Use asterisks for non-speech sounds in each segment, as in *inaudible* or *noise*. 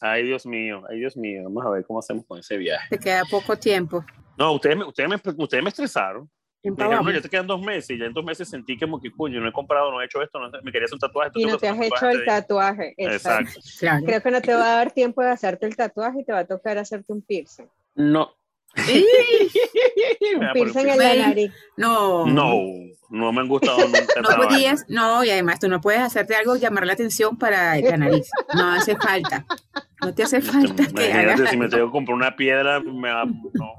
Ay, Dios mío, ay, Dios mío. Vamos a ver cómo hacemos con ese viaje. Te queda poco tiempo. No, ustedes me, ustedes me, ustedes me estresaron. Me dijeron, no, ya te quedan dos meses y ya en dos meses sentí que, coño, no he comprado, no he hecho esto, no, me quería hacer un tatuaje. Y no te has hecho el tatuaje. Exacto. Exacto. Claro. Creo que no te va a dar tiempo de hacerte el tatuaje y te va a tocar hacerte un piercing. No. *laughs* Piercing en la nariz. No. No, no me han gustado *laughs* nunca. No podías, no, y además tú no puedes hacerte algo llamar la atención para la nariz. No hace falta. No te hace falta que hagas. si me tengo que comprar una piedra, me va, no tengo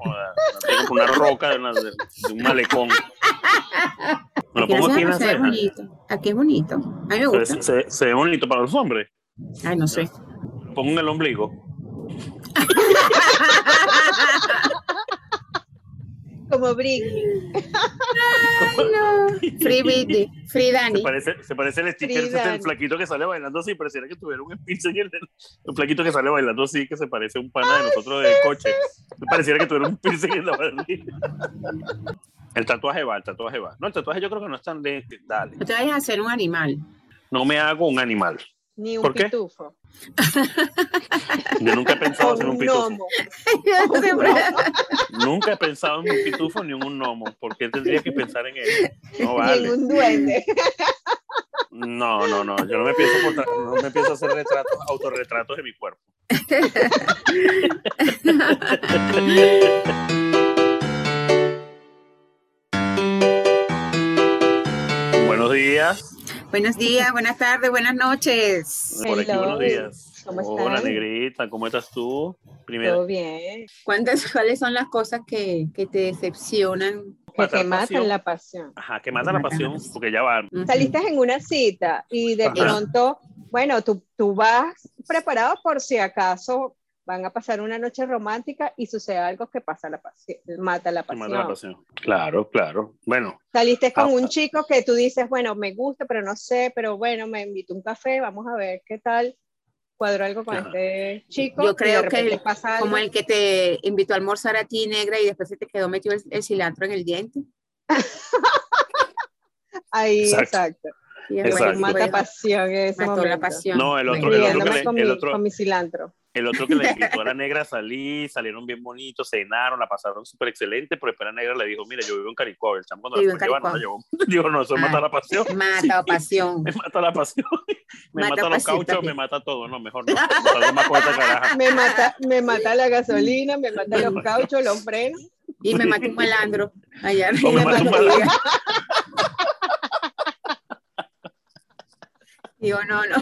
que comprar una roca de, una- de- de un malecón. Me lo Aquí, pongo aquí se, en la se ve ceja. bonito. Aquí es bonito. A mí me Se, gusta. ve- se- se ve bonito para los hombres. Ay, no sé. Pongo en el ombligo. *laughs* Como Britney. No. Free Britney, Free Se Dani. parece, se parece el sticker ese del flaquito que sale bailando así. Pareciera que tuviera un piercing en el, el flaquito que sale bailando así, que se parece a un pana de nosotros del coche. Pareciera que tuviera un piercing en la barriga. El tatuaje va, el tatuaje va. No, el tatuaje yo creo que no es tan de. Dale. No te vayas a hacer un animal. No me hago un animal. Ni un ¿Por qué? pitufo. Yo nunca he pensado *laughs* hacer un un pitufo. *laughs* *laughs* Nunca he pensado en un pitufo ni en un gnomo. ¿Por qué tendría que pensar en eso? No Ni vale. en un duende. No, no, no. Yo no me pienso, portar- no me pienso hacer retratos, autorretratos de mi cuerpo. Buenos días. Buenos días, buenas tardes, buenas noches. Por aquí, buenos días. ¿Cómo Hola, están? negrita. ¿Cómo estás tú? Primero, Todo bien. ¿Cuántas, ¿Cuáles son las cosas que, que te decepcionan? Que te matan pasión. la pasión. Ajá, que mata la pasión, porque ya va. Ujú. Saliste en una cita y de Ajá. pronto, bueno, tú, tú vas preparado por si acaso van a pasar una noche romántica y sucede algo que pasa la pasión, mata la pasión. mata la pasión. Claro, claro. Bueno, Saliste con un chico que tú dices, bueno, me gusta, pero no sé, pero bueno, me invito a un café, vamos a ver qué tal. Cuadro algo con Ajá. este chico. Yo creo que pasa algo. Como el que te invitó a almorzar a ti, negra, y después se te quedó metido el, el cilantro en el diente. *laughs* Ahí, Exacto. exacto. Y después, Mata pasión en ese mató momento. la pasión. No, el otro- el otro Riéndome que le- con, el mi, otro- con mi cilantro. El otro que le invitó a la negra a salir, salieron bien bonitos, cenaron, la pasaron súper excelente, pero después la negra le dijo, mira, yo vivo en Caricó, el chamo cuando la fue llevando, la *laughs* llevó. Digo, no, eso Ah. mata la pasión. Mata pasión. Me mata la pasión. *laughs* *laughs* Me Mata mata, los pasión cauchos, me mata todo. No, mejor no. No. Me mata, me mata la gasolina, me mata los cauchos, los frenos. Y me mató un malandro allá me mata un malandro. Digo, no, no.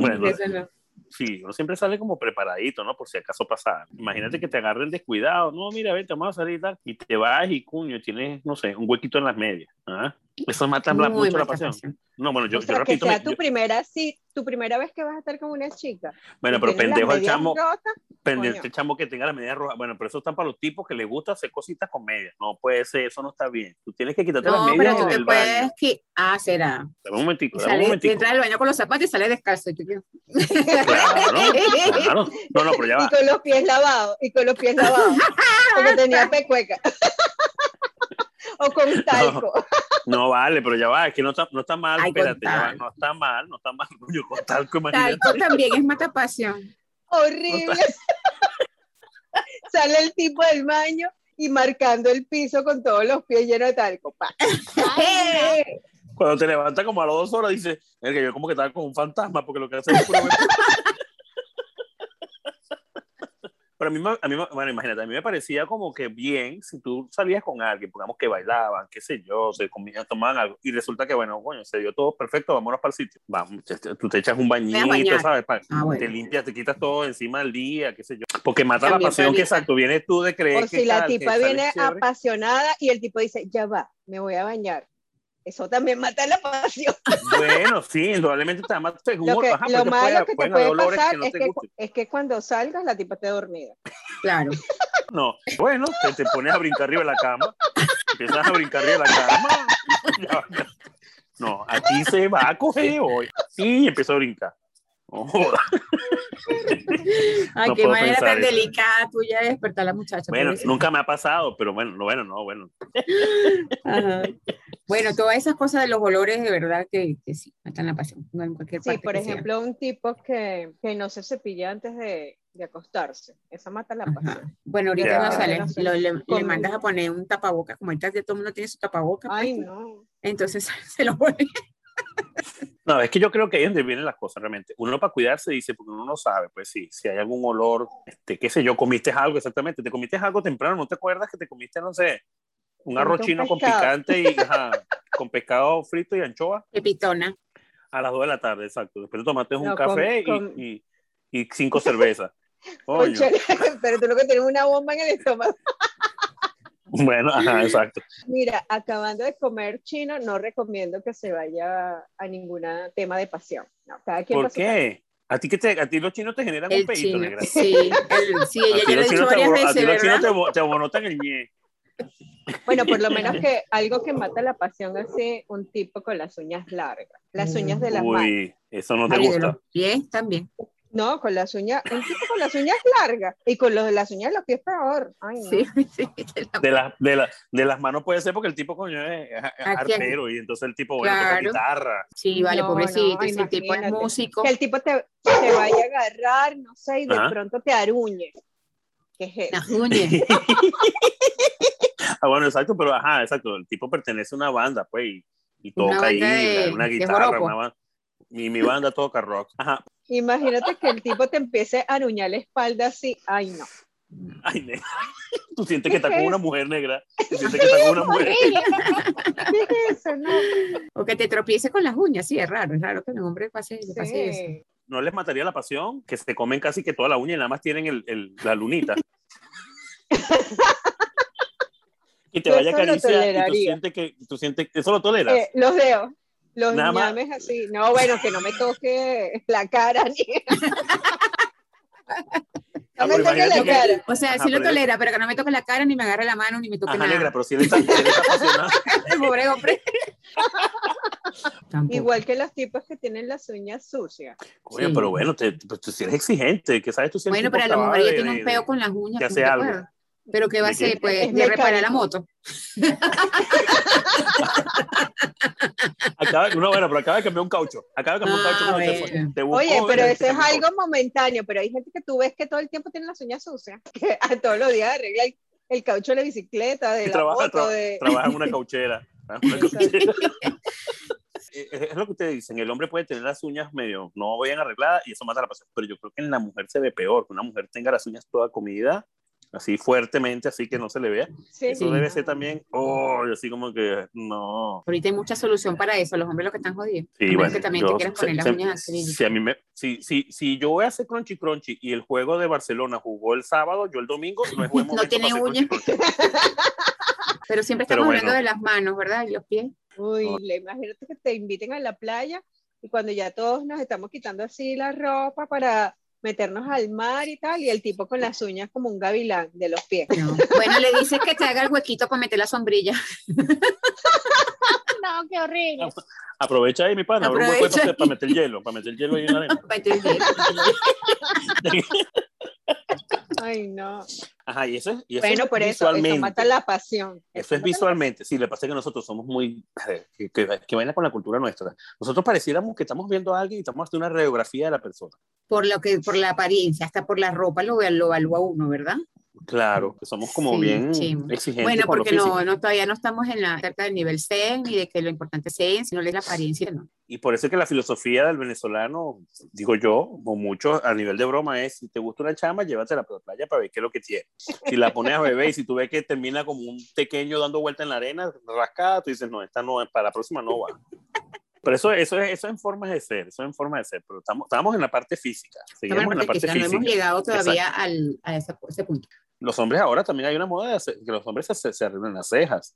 Bueno, Eso no. Sí, uno siempre sale como preparadito, ¿no? Por si acaso pasa. Imagínate que te agarren descuidado. No, mira, vete, vamos a salir y tal. Y te vas y, cuño, tienes, no sé, un huequito en las medias. ¿ah? Eso mata Muy mucho la pasión. pasión. No, bueno, yo, o yo sea, que repito. sea me- tu yo- primera, sí, tu primera vez que vas a estar con una chica. bueno, y pero pendejo el chamo. rotas, Coño. el chamo que tenga la media roja. Bueno, pero eso están para los tipos que les gusta hacer cositas con medias. No puede ser, eso no está bien. Tú tienes que quitarte No, las pero medias tú en te el baño. puedes que Ah, será. Dame un momentico, Y dame un sale, momentico. entra al baño con los zapatos y sale descalzo. Y tú Claro, claro. No, no, pero ya *laughs* Y va. con los pies lavados, y con los pies lavados. porque tenía *laughs* pecueca. *laughs* o con talco. No vale, pero ya va. Es que no está, no está mal. Ay, espérate, ya va. No está mal, no está mal. *laughs* Yo con talco, imagínate. Talco también es mata pasión. Horrible. *laughs* Sale el tipo del baño y marcando el piso con todos los pies llenos de talco. Pa. Cuando te levantas como a las dos horas, dices, es que yo como que estaba con un fantasma, porque lo que hace es Pero a mí, me- a mí, bueno, imagínate, a mí me parecía como que bien si tú salías con alguien, pongamos que bailaban, qué sé yo, se comían, tomaban algo, y resulta que, bueno, coño, se dio todo perfecto, vámonos para el sitio. Vamos, tú te echas un bañito. ¿sabes? Ah, bueno. Te limpias, te quitas todo encima del día, qué sé yo. Porque mata También la pasión que, exacto, vienes tú de creer O que si la tal, tipa viene chévere. apasionada y el tipo dice, ya va, me voy a bañar. Eso también mata la pasión. Bueno, sí, indudablemente te da más Lo, seguro. que, Ajá, lo porque malo puede- que te pueden haber puede olores pasar que no es, te que, es que cuando salgas la tipa esté dormida. Claro. *laughs* No, bueno, te, te pones a brincar arriba de la cama, empiezas a brincar arriba de la cama. ya, ya. No, aquí se va a coger hoy. Y empiezo a brincar. Joda. *laughs* Ay, No qué manera tan eso. delicada tuya de despertar a la muchacha. Bueno, nunca me ha pasado, pero bueno, no, bueno, no, bueno. *laughs* Ajá. Bueno, todas esas cosas de los olores, de verdad que, que sí, matan la pasión. En cualquier Sí, parte por que sea. ejemplo, un tipo que, que no se cepilla antes de, de acostarse. Esa mata la Ajá. pasión. Bueno, ahorita Ya. no sale, No sé. lo- le, le mandas a poner un tapabocas, como ahorita ya todo el mundo tiene su tapabocas, Ay, puesto, no. entonces *laughs* se lo pone. No, es que yo creo que ahí es donde vienen las cosas realmente. Uno para cuidarse dice, porque uno no sabe, pues sí, si hay algún olor, este, qué sé yo, comiste algo exactamente, te comiste algo temprano, no te acuerdas que te comiste, no sé, un arroz un chino con picante y ajá, con pescado frito y anchoa Pepitona. a las 2 de la tarde, exacto. Después te tomaste un No, con- café y- con- Y, y cinco cervezas. *laughs* *laughs* Pero tú lo que tienes es una bomba en el estómago. Bueno, ajá, *laughs* exacto. Mira, acabando de comer chino, no recomiendo que se vaya a ningún tema de pasión. No, cada quien ¿Por qué? ¿A ti, que te, a ti los chinos te generan un pedito, chino. negra. Sí, el- sí, *laughs* A ella ti ya lo he dicho varias abo- a ti veces, los chinos te abo- te abonotan el ñe. Bueno, por lo menos *laughs* que algo que mata la pasión es un tipo con las uñas largas, las uñas de las manos. Uy, eso no te Ay, gusta. pies también. No, con las uñas, un tipo con las uñas largas y con los de las uñas de los pies peor. Ay, no. Sí, *laughs* sí, de la- De, la- de, la- de las manos puede ser porque el tipo, coño, es, artero y entonces el tipo, bueno, toca Claro. guitarra. sí, vale, No, pobrecito. no, si el tipo es músico. Que el tipo te, te vaya a agarrar, no sé, y de Ajá. pronto te aruñe. ¿Qué es eso? Las *laughs* uñas. Ah, bueno, exacto, pero ajá, exacto. El tipo pertenece a una banda, pues, y, y Una toca ahí de- una guitarra. Una banda. Mi, mi banda toca rock. Ajá. Imagínate que el tipo te empiece a aruñar la espalda así. Ay, no. Ay, negra. Tú sientes que está ¿Qué con una mujer negra. Tú sientes que está con una mujer. Horrible. ¿Qué es eso? No. O que te tropiece con las uñas, sí, es raro, es raro que un hombre pase, le pase eso. Sí. No les mataría la pasión que se comen casi que toda la uña y nada más tienen el, el- la lunita. *laughs* y te Yo vaya a acariciar y tú sientes que tú sientes eso lo toleras. Eh, los dedos. Los Nada más. ñames así. No, bueno, que no me toque la cara ni. Ah, no me toque la cara. O sea, Ajá, sí lo tolera, pero que no me toque la cara, ni me agarre la mano, ni me toque Ajá, nada. negra, pero si él está, él está apasionado. *laughs* El pobre hombre. Igual que los tipos que tienen las uñas sucias. Coño, Sí. pero bueno, te, pues, tú sí eres exigente, que sabes tú si el Bueno, pero a lo mejor ella tiene un peo con las uñas. que ¿no hace algo. Pero ¿qué va a hacer? Pues Es de reparar la moto. *laughs* Acaba, no, bueno, pero acaba de cambiar un caucho. Acaba de cambiar un Ah, caucho. cuando te fue. bueno. Te buscó Oye, pero eso es algo momentáneo, pero hay gente que tú ves que todo el tiempo tiene las uñas sucias, *laughs* que a todos los días arregla el, el caucho de la bicicleta, de Y la trabaja, moto, tra- de... trabaja en una cauchera. *laughs* una cauchera. es, es lo que ustedes dicen, el hombre puede tener las uñas medio no bien arregladas y eso mata la pasión, pero yo creo que en la mujer se ve peor, que una mujer tenga las uñas toda comida, así fuertemente, así que no se le vea. Sí. Eso debe ser también, oh, así como que no. Ahorita hay mucha solución para eso, los hombres lo que están jodidos. Sí, bueno, que también yo- te quieras se- poner las se- uñas así. si, a mí me, si, si, si yo voy a hacer crunchy crunchy y el juego de Barcelona jugó el sábado, yo el domingo, no es buen *laughs* No tiene uñas. crunchy crunchy. *laughs* Pero siempre Pero estamos bueno. hablando de las manos, ¿verdad? Y los pies. Uy, le- imagínate que te inviten a la playa y cuando ya todos nos estamos quitando así la ropa para meternos al mar y tal, y el tipo con las uñas como un gavilán de los pies. No. Bueno, le dices que te haga el huequito para meter la sombrilla. *laughs* No, qué horrible. Aprovecha ahí, mi pana, abre un hueco para, para meter hielo, para meter hielo ahí en la arena. *laughs* Ay, no. Ajá, y eso es, y eso Bueno, es por eso, eso visualmente. mata la pasión. Eso es visualmente, sí, le pasa que nosotros somos muy, que, que, que vaina con la cultura nuestra. Nosotros pareciéramos que estamos viendo a alguien y estamos haciendo una radiografía de la persona. Por lo que, por la apariencia, hasta por la ropa lo, lo evalúa uno, ¿verdad? Claro, que somos como Sí, bien exigentes Bueno, con lo porque no, no, todavía no estamos en la cerca del nivel C, ni de que lo importante es C, sino es la apariencia, ¿no? Y por eso es que la filosofía del venezolano, digo yo, o muchos a nivel de broma, es si te gusta una chama, llévatela para la playa para ver qué es lo que tiene. Si la pones a beber y si tú ves que termina como un pequeño dando vuelta en la arena, rascada, tú dices, no, esta no, para la próxima no va. Pero eso, eso, es, eso es en forma de ser, eso es en forma de ser, pero estamos, estamos en la parte física, seguimos en la parte física, no hemos llegado todavía al, a ese, ese punto. Los hombres ahora también hay una moda de hacer- que los hombres se, se, se arreglan las cejas,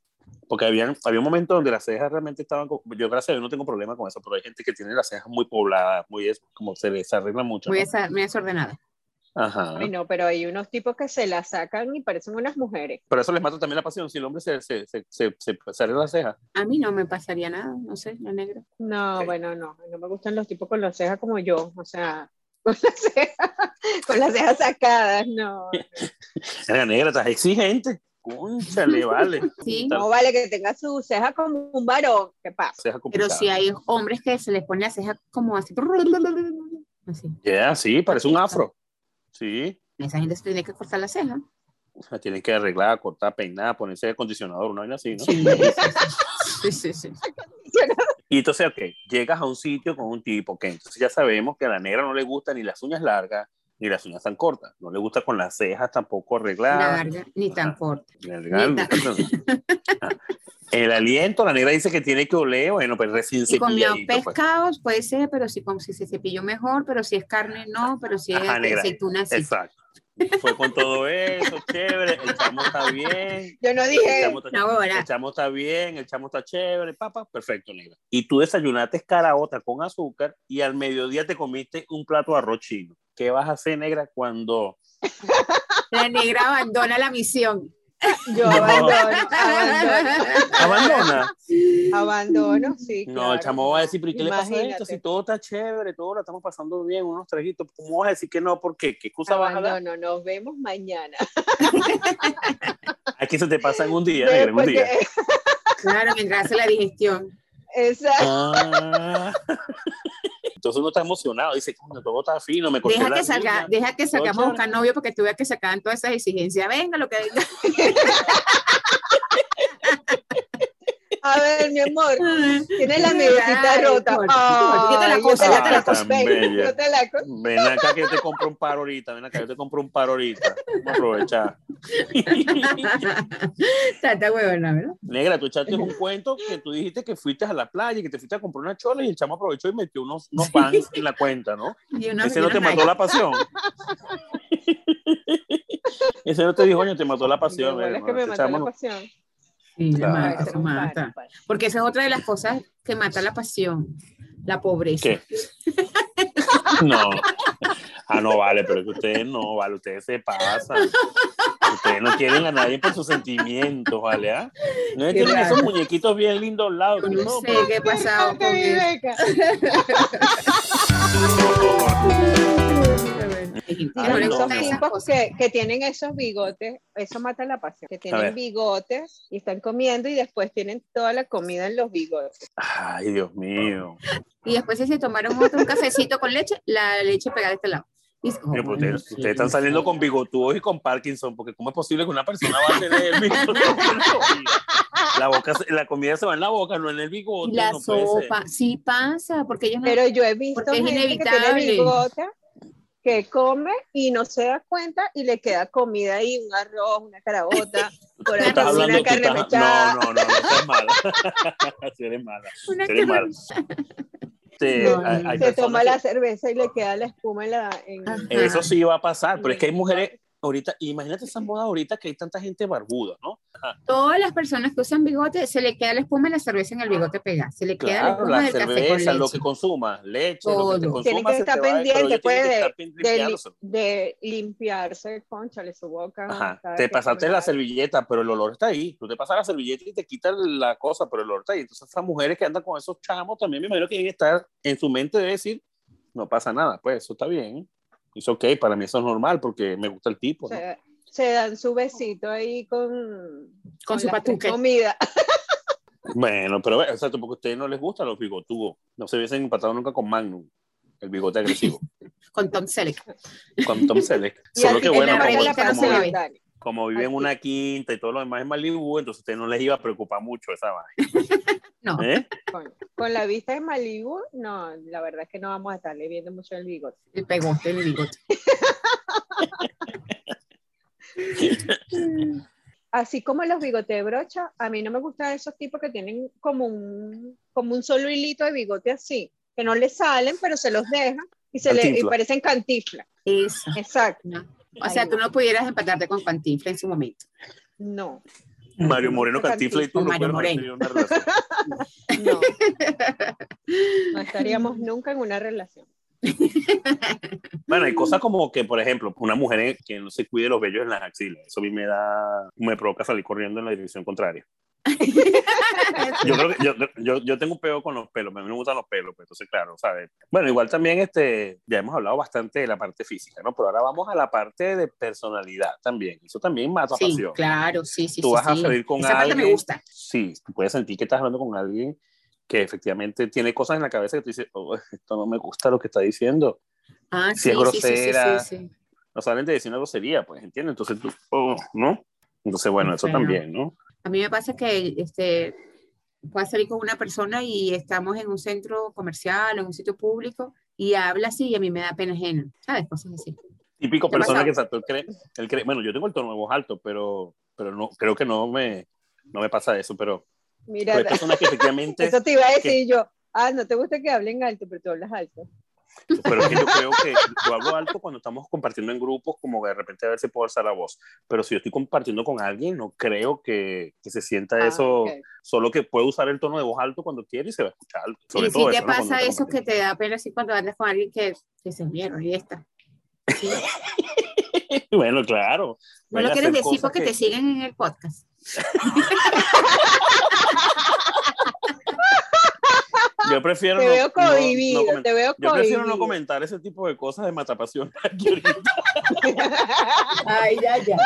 porque había, había un momento donde las cejas realmente estaban, yo gracias a Dios no tengo problema con eso, pero hay gente que tiene las cejas muy pobladas, muy, es- como se les arregla mucho. Muy, ¿no? desa- muy desordenada. Ajá. Ay, no, pero hay unos tipos que se la sacan y parecen unas mujeres. Pero eso les mata también la pasión. Si el hombre se, se, se, se, se, se arregla las cejas, A mí no me pasaría nada, no sé, la negra. No, Ok. bueno, no, no me gustan los tipos con las cejas como yo, o sea, *laughs* con las cejas, con las cejas sacadas, no. *laughs* la negra, estás exigente. Cónchale, *laughs* vale. Sí, No vale que tenga su ceja como un varón. ¿Qué pasa? Pero si hay hombres que se les pone la ceja como así. Así. Ya, sí, parece un afro. Sí. Esa gente se tiene que cortar la ceja. La tienen que arreglar, cortar, peinar, ponerse acondicionador, una vaina así, ¿no? Sí, sí, sí. sí. Y entonces, ok, llegas a un sitio con un tipo que entonces ya sabemos que a la negra no le gustan ni las uñas largas ni las uñas tan cortas. No le gusta con las cejas tampoco arregladas. Larga, ni tan Ajá. corta. Ni arregladas, Ni ni tan- Ah. El aliento, la negra dice que tiene que oler, bueno, pues recién Si comió pues. pescados, puede ser, pero si, com- si se cepilló mejor, pero si es carne, no, pero si es Ajá, negra. aceituna, sí. Exacto. Fue con todo eso, chévere, el chamo está bien. Yo no El dije, chamo está, No, el chamo está bien, el chamo está chévere, papá, perfecto, negra. Y tú desayunaste caraota con azúcar y al mediodía te comiste un plato de arroz chino. ¿Qué vas a hacer, negra, cuando la negra abandona la misión. yo abandono, abandono, abandona? Abandono, sí. No, claro. el chamo va a decir, pero ¿y qué le pasa a esto? Si todo está chévere, todo lo estamos pasando bien, unos trajitos, ¿cómo vas a decir que no? ¿Por qué? ¿Qué excusa vas a dar? Abandono, nos vemos mañana. Aquí se te pasa en un día, negra, en un Después día. que- *laughs* Claro, mientras hace la digestión. Exacto. Ah. *laughs* Entonces uno está emocionado, dice, todo está fino, me corté Deja la que salga, deja que salgamos a buscar novio porque tú veas que sacaban todas esas exigencias. Venga, lo que venga. *laughs* A ver, mi amor, *laughs* tienes la medicita rota. corta. Yo te la coso, yo te la coso. Ven, Bella. yo te la coso. Ven acá que yo te compro un par ahorita, ven acá, yo te compro un par ahorita. Vamos a aprovechar. *laughs* Tanta huevona, ¿verdad? Negra, tú echaste un cuento que tú dijiste que fuiste a la playa y que te fuiste a comprar una chola y el chamo aprovechó y metió unos, unos pants en la cuenta, ¿no? *laughs* Ese no te mató la pasión. Ese no te dijo, coño, te mató la pasión. bolas negra, que me este mató la pasión. Sí, la Claro. mata, Eso mata. Porque esa es otra de las cosas que mata la pasión, la pobreza. ¿Qué? *laughs* No. Ah, no, vale, pero es que ustedes no, vale, ustedes se pasan. Ustedes no quieren a nadie por sus sentimientos, ¿vale? ¿Ah? No es que tienen esos muñequitos bien lindos al lado. Yo que no no, sé qué ha pasado Qué con *laughs* *laughs* Gente, Ay, Pero no, esos no. tipos que, que tienen esos bigotes, eso mata la pasión. Que tienen bigotes y están comiendo y después tienen toda la comida en los bigotes. Ay, Dios mío. Y después si se tomaron otro un cafecito con leche, la leche pegada de este lado. Pues "Oh, ustedes, sí, ustedes están sí". saliendo con bigotudos y con Parkinson, porque ¿cómo es posible que una persona va a tener el bigote? La, boca, la comida se va en la boca, no en el bigote. La no sopa, sí pasa, porque ellos no... Pero yo he visto Porque es gente que tiene inevitable. bigote que come y no se da cuenta y le queda comida ahí, un arroz, una carabota, *laughs* por ahí hablando, una tú carne estás- mechada. no, no, no, no, mala. *laughs* Sí eres mala. Una sí eres mala. Este, No, no, hay- no. hay se toma que- la cerveza y le queda la espuma en la... en-. Eso sí va a pasar, pero es que hay mujeres ahorita, imagínate esa moda ahorita que hay tanta gente barbuda, ¿no? Todas las personas que usan bigote, se le queda la espuma de la cerveza en el bigote pegada. Se le queda la Claro, espuma la del café con cerveza, lo leche. que consumas, leche, lo que te Todo. consumas, Tienen que se estar te va, pero pendientes, ellos tienen pues, que de- de, de limpiarse, conchale su boca. Ajá. Te pasaste la servilleta, pero el olor está ahí. Tú te pasas la servilleta y te quitas la cosa, pero el olor está ahí. Entonces, esas mujeres que andan con esos chamos también me imagino que deben estar en su mente de decir, no pasa nada, pues eso está bien. Es ok, para mí eso es normal porque me gusta el tipo. ¿no? Se, se dan su besito ahí con, Con su la patuque. comida. *laughs* Bueno, pero o sea, porque a ustedes no les gustan los bigotudos. No se hubiesen empatado nunca con Magnum, el bigote agresivo, Con Tom Selleck. con Tom Selleck. *laughs* Solo que bueno, como, como- como vive en Así. una quinta y todo lo demás es Malibu, entonces a ustedes no les iba a preocupar mucho esa vaina. *laughs* No. ¿Eh? Con, con la vista de Malibu, no, la verdad es que no vamos a estarle viendo mucho el bigote. El pegote del bigote. *laughs* Así como los bigotes de brocha, a mí no me gustan esos tipos que tienen como un, como un solo hilito de bigote así, que no le salen, pero se los dejan y se le y parecen cantiflas. Eso. Exacto. No. O sea, tú no. no pudieras empatarte con Cantinflas en su momento. No, Mario Moreno Cantifla y tú no Mario pueden Moreno. una relación. no. No estaríamos nunca en una relación. Bueno, hay cosas como que, por ejemplo, una mujer que no se cuide los vellos en las axilas. Eso a mí me da, me provoca salir corriendo en la dirección contraria. *laughs* Yo creo que yo, yo, yo tengo un peo con los pelos, a mí me gustan los pelos, pues, entonces claro, ¿sabes? Bueno, igual también este, ya hemos hablado bastante de la parte física, ¿no? Pero ahora vamos a la parte de personalidad también. Eso también mata Sí, pasión. claro, sí, sí. Tú sí, vas a sí. salir con Esa parte alguien. me gusta. Sí, tú puedes sentir que estás hablando con alguien que efectivamente tiene cosas en la cabeza que tú dices, oh, esto no me gusta lo que está diciendo. Ah, Si sí, es grosera. No saben de decir una grosería, pues, ¿entiendes? Entonces tú, oh, ¿no? Entonces, bueno, eso Claro. también, ¿no? A mí me pasa que este, puedo salir con una persona y estamos en un centro comercial o en un sitio público y habla así y a mí me da pena ajena, ¿sabes? Cosas así. Típico ¿Qué persona que exacto, él cree, él cree, bueno, yo tengo el tono de voz alto, pero, pero no, creo que no me, no me pasa eso, pero, Mira, pero hay personas que efectivamente, *laughs* eso te iba a decir yo. Ah, no te gusta que hablen alto, pero tú hablas alto. Pero es que yo creo que yo hablo alto cuando estamos compartiendo en grupos, como que de repente a ver si puedo alzar la voz, pero si yo estoy compartiendo con alguien, no creo que, que se sienta Ah, eso, ok. solo que puedo usar el tono de voz alto cuando quiere y se va a escuchar alto. Sobre y si todo te eso, ¿no? Pasa está eso que te da pena así cuando andas con alguien que, que se mierda y esta. Sí. *laughs* Bueno, claro. No lo quieres decir porque que- te siguen en el podcast. *laughs* Yo *laughs* prefiero Te no- veo no- no cohibido, comentar. te veo Yo prefiero no comentar ese tipo de cosas de matapasión. *laughs* Ay, ya, ya.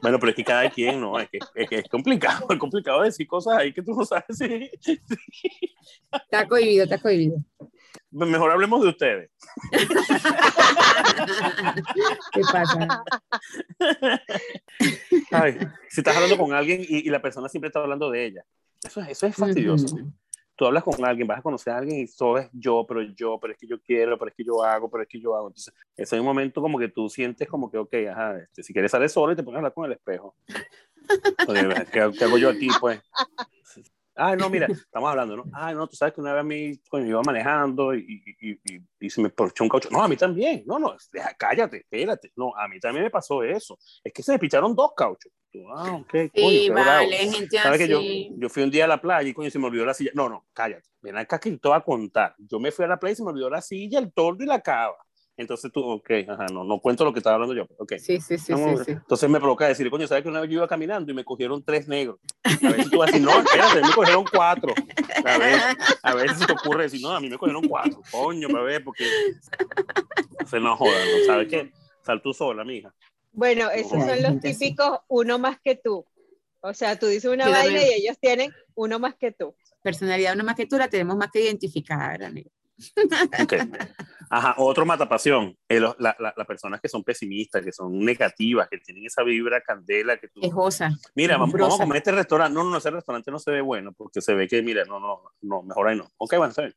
Bueno, pero es que cada quien, ¿no? Es que es, que es complicado, es complicado decir cosas ahí que tú no sabes si... Está cohibido, está cohibido. Mejor hablemos de ustedes. ¿Qué pasa? Ay, si estás hablando con alguien y, y la persona siempre está hablando de ella. Eso, es- eso es fastidioso. Tú hablas con alguien, vas a conocer a alguien y todo es yo, pero yo, pero es que yo quiero, pero es que yo hago, pero es que yo hago. Entonces, ese es un momento como que tú sientes como que, ok, ajá, este, si quieres salir solo y te pones a hablar con el espejo. *laughs* ¿qué, qué hago yo aquí, pues? Ay, no, mira, estamos hablando, ¿no? Ay, no, tú sabes que una vez a mí, coño, iba manejando y, y, y, se me porchó un caucho. No, a mí también. No, no, deja, cállate, espérate. No, a mí también me pasó eso. Es que se me picharon dos cauchos. Ah, ok, coño, Sí, vale, gente ¿Sabes que yo, yo fui un día a la playa y coño se me olvidó la silla? No, no, cállate. Ven acá que te voy a contar. Yo me fui a la playa y se me olvidó la silla, el tordo y la cava. Entonces tú, ok, ajá, no, no cuento lo que estaba hablando yo. Ok. Sí, sí, sí, No, sí, sí. Entonces me provoca decir, coño, ¿sabes que una vez yo iba caminando y me cogieron tres negros? A ver si tú vas a decir, no, espérate, me cogieron cuatro. A ver, a ver si se te ocurre decir, no, a mí me cogieron cuatro. Coño, para ver, porque. Se no jodan, ¿no? ¿Sabes qué? Sal tú sola, mija. Bueno, esos son los típicos uno más que tú. O sea, tú dices una vaina también. y ellos tienen uno más que tú. Personalidad una más que tú la tenemos más que identificada, amigo. Ok. Ajá, otro matapasión. Eh, los- la- la- las personas que son pesimistas, que son negativas, que tienen esa vibra candela que tú. Quejosa. Mira, vamos, vamos a comer este restaurante. No, no, no, ese restaurante no se ve bueno porque se ve que, mira, no, no, no, mejor ahí no. Ok, bueno, está bien.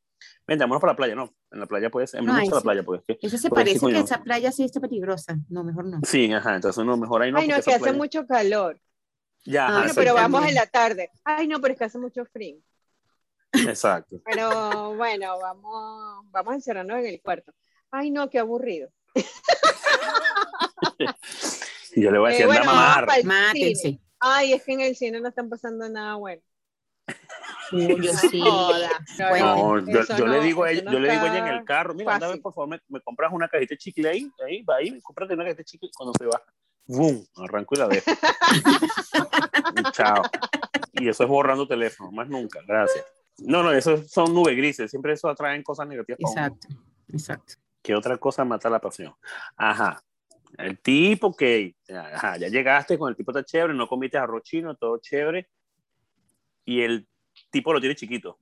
Vente, vámonos para la playa, no. En la playa puede ser. A mí no gusta la playa, es que- Eso se parece que esa playa sí está peligrosa. No, mejor no. Sí, ajá, entonces no, mejor ahí no. Ay, no, es que esa hace playa- mucho calor. Ya, ajá, Ah, Bueno, sí, pero vamos en la tarde. Ay, no, pero es que hace mucho frío. Exacto. *laughs* Pero bueno, vamos, vamos a encerrarnos en el cuarto. Ay, no, qué aburrido. *laughs* Y yo le voy a Eh, decir, bueno, anda a mamar. Mátense. Ay, es que en el cine no están pasando nada bueno. Uy, yo sí. No, yo, le digo a ella, no yo le digo a ella en el carro, mira, anda, por favor, me, me compras una cajita de chicle ahí, ahí, va ahí, cómprate una cajita de chicle cuando se va. ¡Bum! Arranco y la dejo. *laughs* Y Chao. Y eso es borrando teléfono, más nunca, gracias. No, no, eso son nubes grises, siempre eso atraen cosas negativas. Exacto, exacto. ¿Qué otra cosa mata la pasión? Ajá. El tipo que, ajá, ya llegaste con el tipo está chévere, no comiste arroz chino, todo chévere, y el tipo lo tiene chiquito.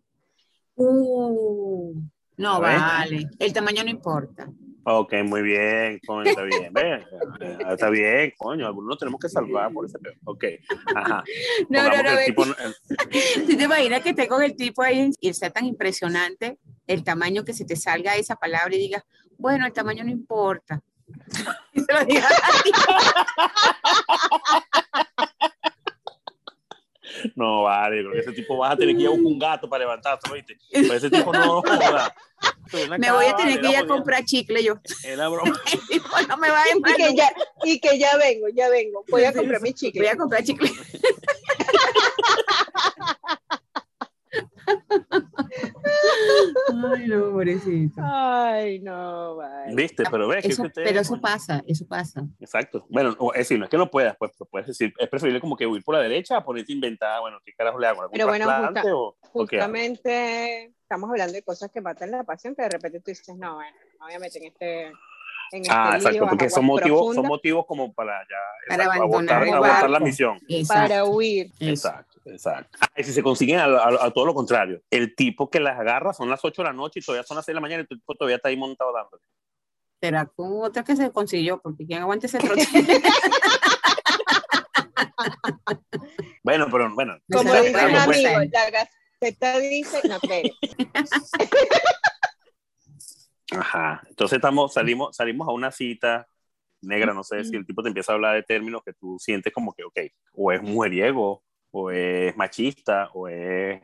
Uh, no vale. El tamaño no importa. Ok, muy bien, coño, está bien, ve, eh, está bien, coño, algunos tenemos que salvar por ese pedo. Ok, ajá. No, no, Pongamos no. tipo no- el- *laughs* ¿Tú te imaginas que esté con el tipo ahí y sea tan impresionante el tamaño que se te salga esa palabra y digas, bueno, el tamaño no importa? *laughs* Y se lo digas no, vale, porque ese tipo vas a tener que ir a buscar un gato para levantarse, ¿viste? Pero ese tipo no joda. Me voy a tener que ir a comprar chicle yo. *laughs* No me va a Y que, ya, y que ya vengo, ya vengo. Voy a comprar mi Voy chicle. a comprar chicle. *laughs* Ay, no, pobrecito. Ay, no, vale. ¿Viste? Pero ves Eso- que pero eso pasa, eso pasa. Exacto. Bueno, es decir, no es que no puedas, pues, puedes decir, es preferible como que huir por la derecha a ponerte inventada, bueno, ¿qué carajo le hago? ¿Algún Pero bueno, justa- o, o? Justamente estamos hablando de cosas que matan la pasión, que de repente tú dices, no, bueno, me voy a meter en este. En este Ah, exacto, porque son motivos, son motivos como para ya Para exacto, abandonar abortar, el abortar la misión. para huir. Exacto, exacto. Ah, y si se consiguen a, a- a todo lo contrario, el tipo que las agarra son las 8 de la noche y todavía son las 6 de la mañana y el tipo todavía está ahí montado dándole. Será con otra que se consiguió, porque quien aguante ese trote. *laughs* Bueno, pero bueno. Como dice un pues, amigo, ser. la gaceta dice, no. *laughs* Ajá. Entonces estamos, salimos, salimos a una cita negra, no sé si el tipo te empieza a hablar de términos que tú sientes como que, ok, o es mujeriego, o es machista, o es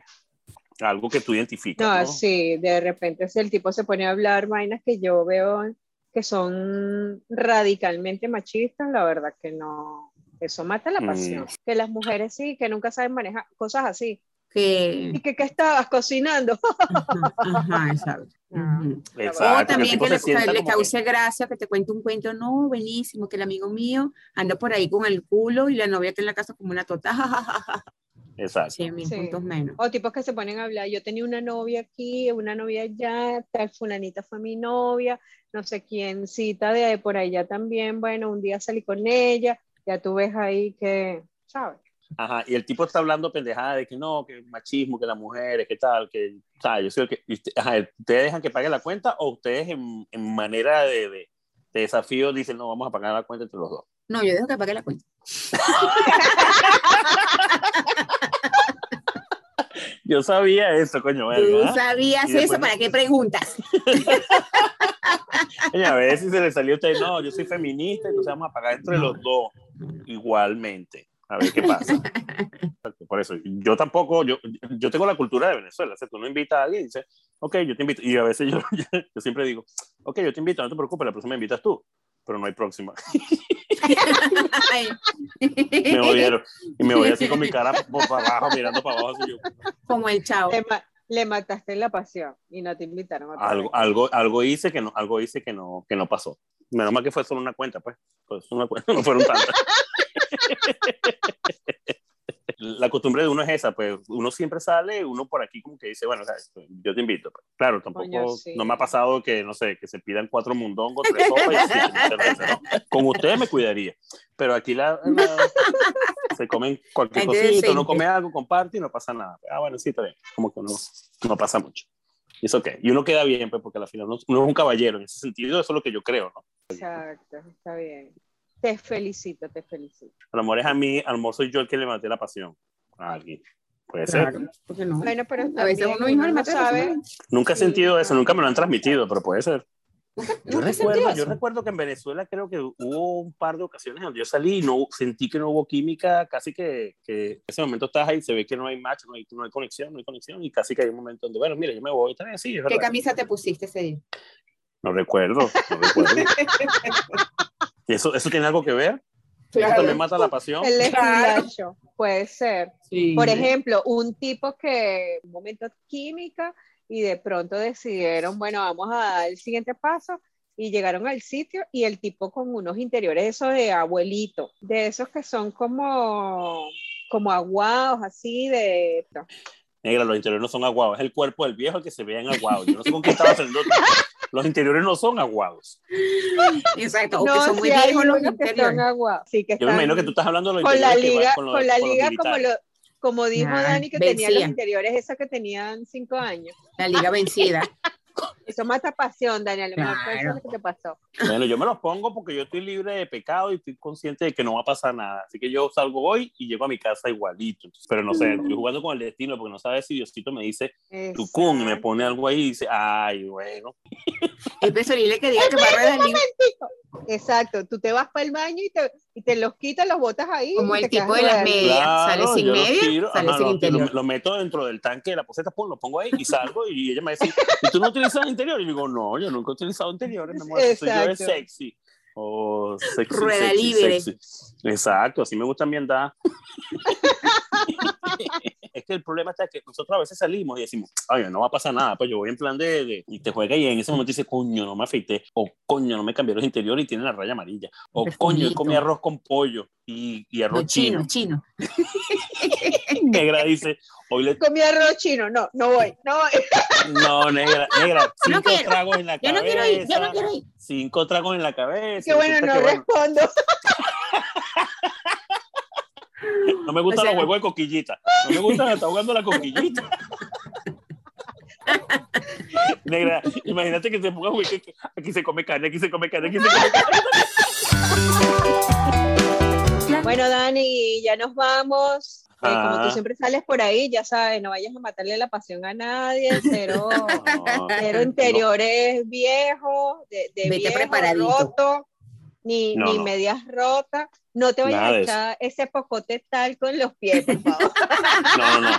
algo que tú identificas. No, ¿no? sí, de repente si el tipo se pone a hablar vainas que yo veo que son radicalmente machistas, la verdad que no, eso mata la Mm. pasión. Que las mujeres sí, que nunca saben manejar cosas así. Que... ¿Y que qué estabas cocinando? Ajá, ajá, exacto. *laughs* Ah. O que también que se le, que- cause gracia, que te cuente un cuento, no, buenísimo, que el amigo mío anda por ahí con el culo y la novia está en la casa como una tota. *laughs* Exacto. 100 mil Sí. puntos menos. O tipos que se ponen a hablar, yo tenía una novia aquí, una novia allá, tal fulanita fue mi novia, no sé quién cita de por allá también, bueno, un día salí con ella, ya tú ves ahí que, ¿sabes? Ajá, y el tipo está hablando pendejada de que no, que machismo, que las mujeres, que tal, que, sea, yo soy el que, usted- ajá, ¿ustedes dejan que pague la cuenta o ustedes en, en manera de, de, de desafío dicen, no, vamos a pagar la cuenta entre los dos? No, yo dejo que pague la cuenta. *laughs* Yo sabía eso, coño, Tú ¿verdad? sabías Y después eso, ¿para qué preguntas? *laughs* Coño, a ver si se le salió a usted, no, yo soy feminista, entonces vamos a pagar entre los dos igualmente. A ver qué pasa. *laughs* Por eso, yo tampoco, yo, yo tengo la cultura de Venezuela. O sea, tú no invitas a alguien y dices, ok, yo te invito. Y a veces yo, *laughs* yo siempre digo, ok, yo te invito, no te preocupes, la próxima me invitas tú. Pero no hay próxima. *laughs* Me oyeron. Y me voy así con mi cara por para abajo, mirando para abajo. Así yo, Como el chavo. Le, ma- le mataste la pasión y no te invitaron a algo, algo, algo hice que no, algo hice que no, que no pasó. Menos mal que fue solo una cuenta, pues. Pues una cuenta, no fueron tantas. La costumbre de uno es esa, pues uno siempre sale, uno por aquí como que dice, bueno, yo te invito. Claro, tampoco, Coño, sí. no me ha pasado que, no sé, que se pidan cuatro mundongos, tres sopas y veces, ¿no? Con ustedes me cuidaría. Pero aquí la, la- se comen cualquier cosita, uno come algo, comparte y no pasa nada. Ah, bueno, sí, está bien. Como que no, no pasa mucho. Y eso qué. Y uno queda bien, pues, porque al final uno, uno es un caballero. En ese sentido, eso es lo que yo creo, ¿no? Exacto, está bien. Te felicito, te felicito. A lo mejor es a mí, a lo mejor soy yo el que le maté la pasión a alguien. Puede ser. Claro, ¿por qué no? Bueno, pero A veces también uno mismo no sabe. Nunca he Sí, sentido eso, nunca me lo han transmitido, pero puede ser. Yo ¿Nunca has recuerdo, yo recuerdo que en Venezuela creo que hubo un par de ocasiones donde yo salí y no, sentí que no hubo química, casi que, que en ese momento estás ahí, se ve que no hay match, no hay, no hay conexión, no hay conexión, y casi que hay un momento donde, bueno, mira, yo me voy, bien, sí, es ¿Qué verdad. camisa te pusiste ese día? No recuerdo, no recuerdo. ¿Y *laughs* eso, ¿Eso tiene algo que ver? ¿Eso también mata la pasión? El Claro. esquilacho, puede ser. Sí. Por ejemplo, un tipo que un momento química y de pronto decidieron, bueno, vamos a dar el siguiente paso y llegaron al sitio y el tipo con unos interiores, eso de abuelito, de esos que son como, como aguados, así de... Negra, los interiores no son aguados, es el cuerpo del viejo el que se ve en aguados. Yo no sé con qué estaba haciendo. Los interiores no son aguados. *laughs* Exacto, o No, que son muy viejos los son aguados. Sí, que Yo me imagino que tú estás hablando de los con la interiores que van liga, con los- con la con liga como, lo, como dijo Dani, que tenía los interiores, esas que tenían cinco años. La liga vencida. *laughs* *laughs* Eso mata pasión, Daniel. a Claro. lo que te pasó. Bueno, yo me los pongo porque yo estoy libre de pecado y estoy consciente de que no va a pasar nada. Así que yo salgo hoy y llego a mi casa igualito. Pero no sé, estoy jugando con el destino porque no sabes si Diosito me dice tu cum y me pone algo ahí y dice, ay, bueno. Es preferible que diga que a el libro, Exacto, tú te vas para el baño y te, y te los quitas, los botas ahí. como el tipo de las medias. sale sin yo los media, tiro, sale ajá, sin no, interior. Lo, lo meto dentro del tanque de la poseta, pum, lo pongo ahí y salgo y ella me dice, ¿y tú no utilizas interior? Y digo, no, yo nunca he utilizado interiores, mi amor, soy yo de sexy. O sexy, Rueda sexy, libre. sexy. Exacto, así me gusta mi andar. *laughs* es que el problema está que nosotros a veces salimos y decimos, ay, no va a pasar nada, pues yo voy en plan de, de- y te juega y en ese momento dice, coño, no me afeité, o coño, no me cambié los interiores y tiene la raya amarilla, o Perfumito. coño, yo comí arroz con pollo y, y arroz No, chino, chino. chino. *laughs* Negra dice, hoy le... Comí arroz chino, no, no voy, no voy. No, negra, negra, *laughs* No cinco quiero. tragos en la Yo cabeza. no quiero ir, yo no quiero ir. Cinco tragos en la cabeza. Qué bueno, no que, bueno, respondo. *laughs* no me gustan O sea, los huevos de coquillita. No me gusta, me está jugando la coquillita. *laughs* Negra, imagínate que se ponga aquí se come carne, aquí se come carne, aquí se come carne. Bueno, Dani, ya nos vamos. Eh, como Ah. tú siempre sales por ahí, ya sabes, no vayas a matarle la pasión a nadie, cero, *laughs* No, cero interiores viejos, de, de Vete viejo, roto, ni, No, ni no. medias rotas. No te vayas a echar ese pocote tal con los pies, por favor. *laughs* no, no.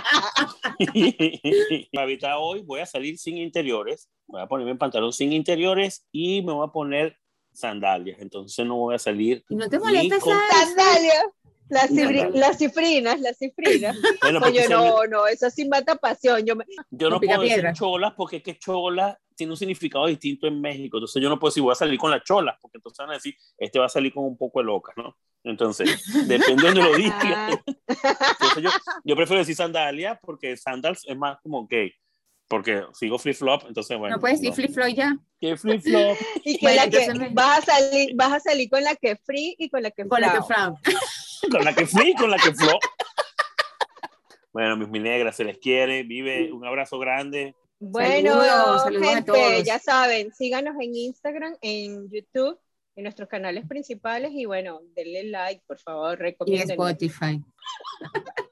Ahorita *laughs* hoy voy a salir sin interiores. Voy a ponerme en pantalón sin interiores y me voy a poner sandalias. Entonces no voy a salir. Y no te molesta con- Sandalias, las, No, cifri- no. las cifrinas, las cifrinas. *laughs* Bueno, Oye, no, no, eso sí mata pasión. Yo me- Yo no puedo decir piedra. cholas porque es que cholas tiene un significado distinto en México. Entonces yo no puedo decir voy a salir con las cholas porque entonces van a decir este va a salir con un poco de loca, ¿no? Entonces, *laughs* depende de donde lo diga. Ah, *laughs* Entonces yo, yo prefiero decir sandalia porque sandals es más como gay. Porque sigo flip flop, entonces bueno. No puedes decir flip flop ya. ¿Qué flip flop? y que, Bueno, la que me- vas, a salir, vas a salir con la que free y con la que Con la que. Con la que fui, con la que flop. Bueno, mis mi negras, se les quiere, vive, un abrazo grande. Bueno, Saludos, saludos a gente, todos. ya saben, síganos en Instagram, en YouTube, en nuestros canales principales y bueno, denle like, por favor, Y recomienden. Spotify. *laughs*